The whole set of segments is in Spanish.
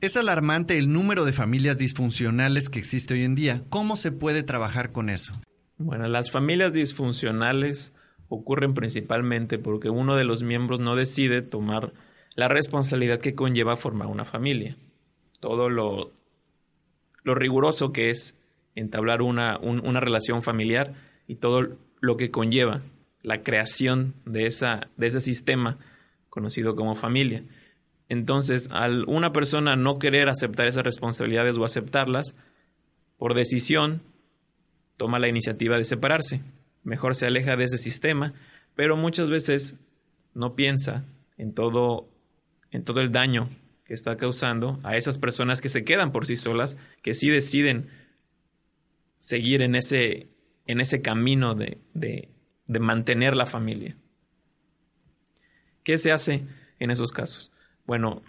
Es alarmante el número de familias disfuncionales que existe hoy en día. ¿Cómo se puede trabajar con eso? Bueno, las familias disfuncionales ocurren principalmente porque uno de los miembros no decide tomar la responsabilidad que conlleva formar una familia. Todo lo, riguroso que es entablar una, relación familiar y todo lo que conlleva la creación de ese sistema conocido como familia. Entonces, al una persona no querer aceptar esas responsabilidades o aceptarlas, por decisión, toma la iniciativa de separarse. Mejor se aleja de ese sistema, pero muchas veces no piensa en todo, en todo el daño que está causando a esas personas que se quedan por sí solas, que sí deciden seguir en ese, en ese camino de, de, de mantener la familia. ¿Qué se hace en esos casos? Bueno,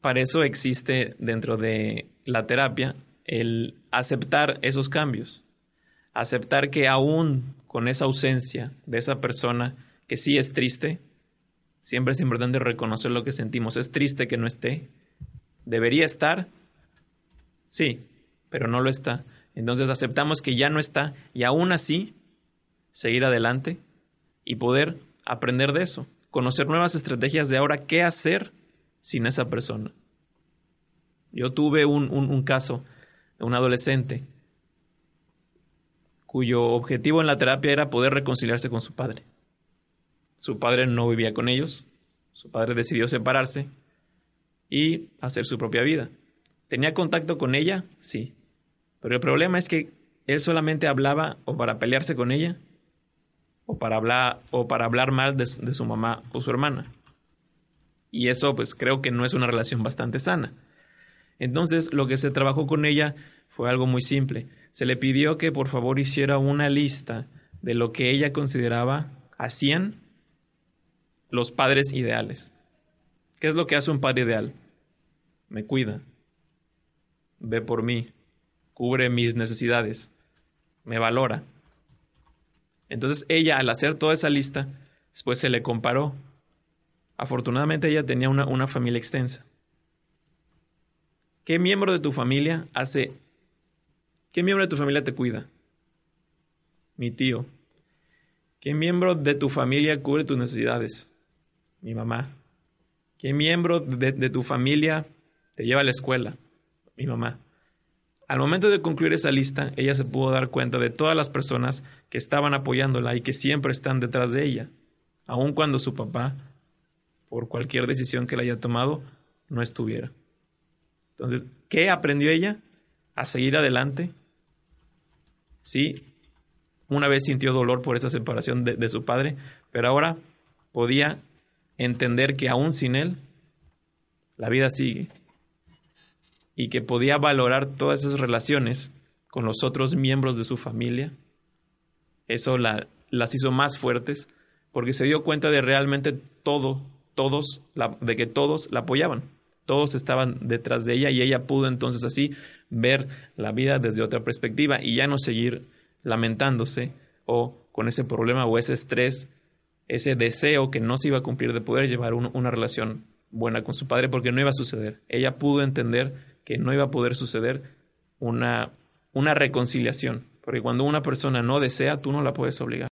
para eso existe dentro de la terapia el aceptar esos cambios, aceptar que aún con esa ausencia de esa persona que sí es triste, siempre es importante reconocer lo que sentimos. Es triste que no esté. ¿Debería estar? Sí, pero no lo está. Entonces aceptamos que ya no está y aún así seguir adelante y poder aprender de eso conocer nuevas estrategias de ahora qué hacer sin esa persona. Yo tuve un, un, caso de un adolescente cuyo objetivo en la terapia era poder reconciliarse con su padre. Su padre no vivía con ellos, su padre decidió separarse y hacer su propia vida. ¿Tenía contacto con ella? Sí. Pero el problema es que él solamente hablaba o para pelearse con ella o para hablar, o para hablar mal de, su mamá o su hermana. Y eso pues creo que no es una relación bastante sana. Entonces lo que se trabajó con ella fue algo muy simple. Se le pidió que por favor hiciera una lista de lo que ella consideraba hacían los padres ideales. ¿Qué es lo que hace un padre ideal? Me cuida, ve por mí, cubre mis necesidades, me valora, entonces ella, al hacer toda esa lista, después se le comparó. Afortunadamente ella tenía una, una familia extensa. ¿Qué miembro de tu familia hace... ¿Qué miembro de tu familia te cuida? Mi tío. ¿Qué miembro de tu familia cubre tus necesidades? Mi mamá. ¿Qué miembro de, de tu familia te lleva a la escuela? Mi mamá. Al momento de concluir esa lista, ella se pudo dar cuenta de todas las personas que estaban apoyándola y que siempre están detrás de ella, aun cuando su papá, por cualquier decisión que la haya tomado, no estuviera. Entonces, ¿qué aprendió ella? A seguir adelante. Sí, una vez sintió dolor por esa separación de, de su padre, pero ahora podía entender que aún sin él, la vida sigue y que podía valorar todas esas relaciones con los otros miembros de su familia, eso la, las hizo más fuertes porque se dio cuenta de realmente todo, todos, de que todos la apoyaban, todos estaban detrás de ella y ella pudo entonces así ver la vida desde otra perspectiva y ya no seguir lamentándose o con ese problema o ese estrés, ese deseo que no se iba a cumplir de poder llevar una relación buena con su padre porque no iba a suceder. Ella pudo entender que no iba a poder suceder una, una reconciliación, porque cuando una persona no desea, tú no la puedes obligar.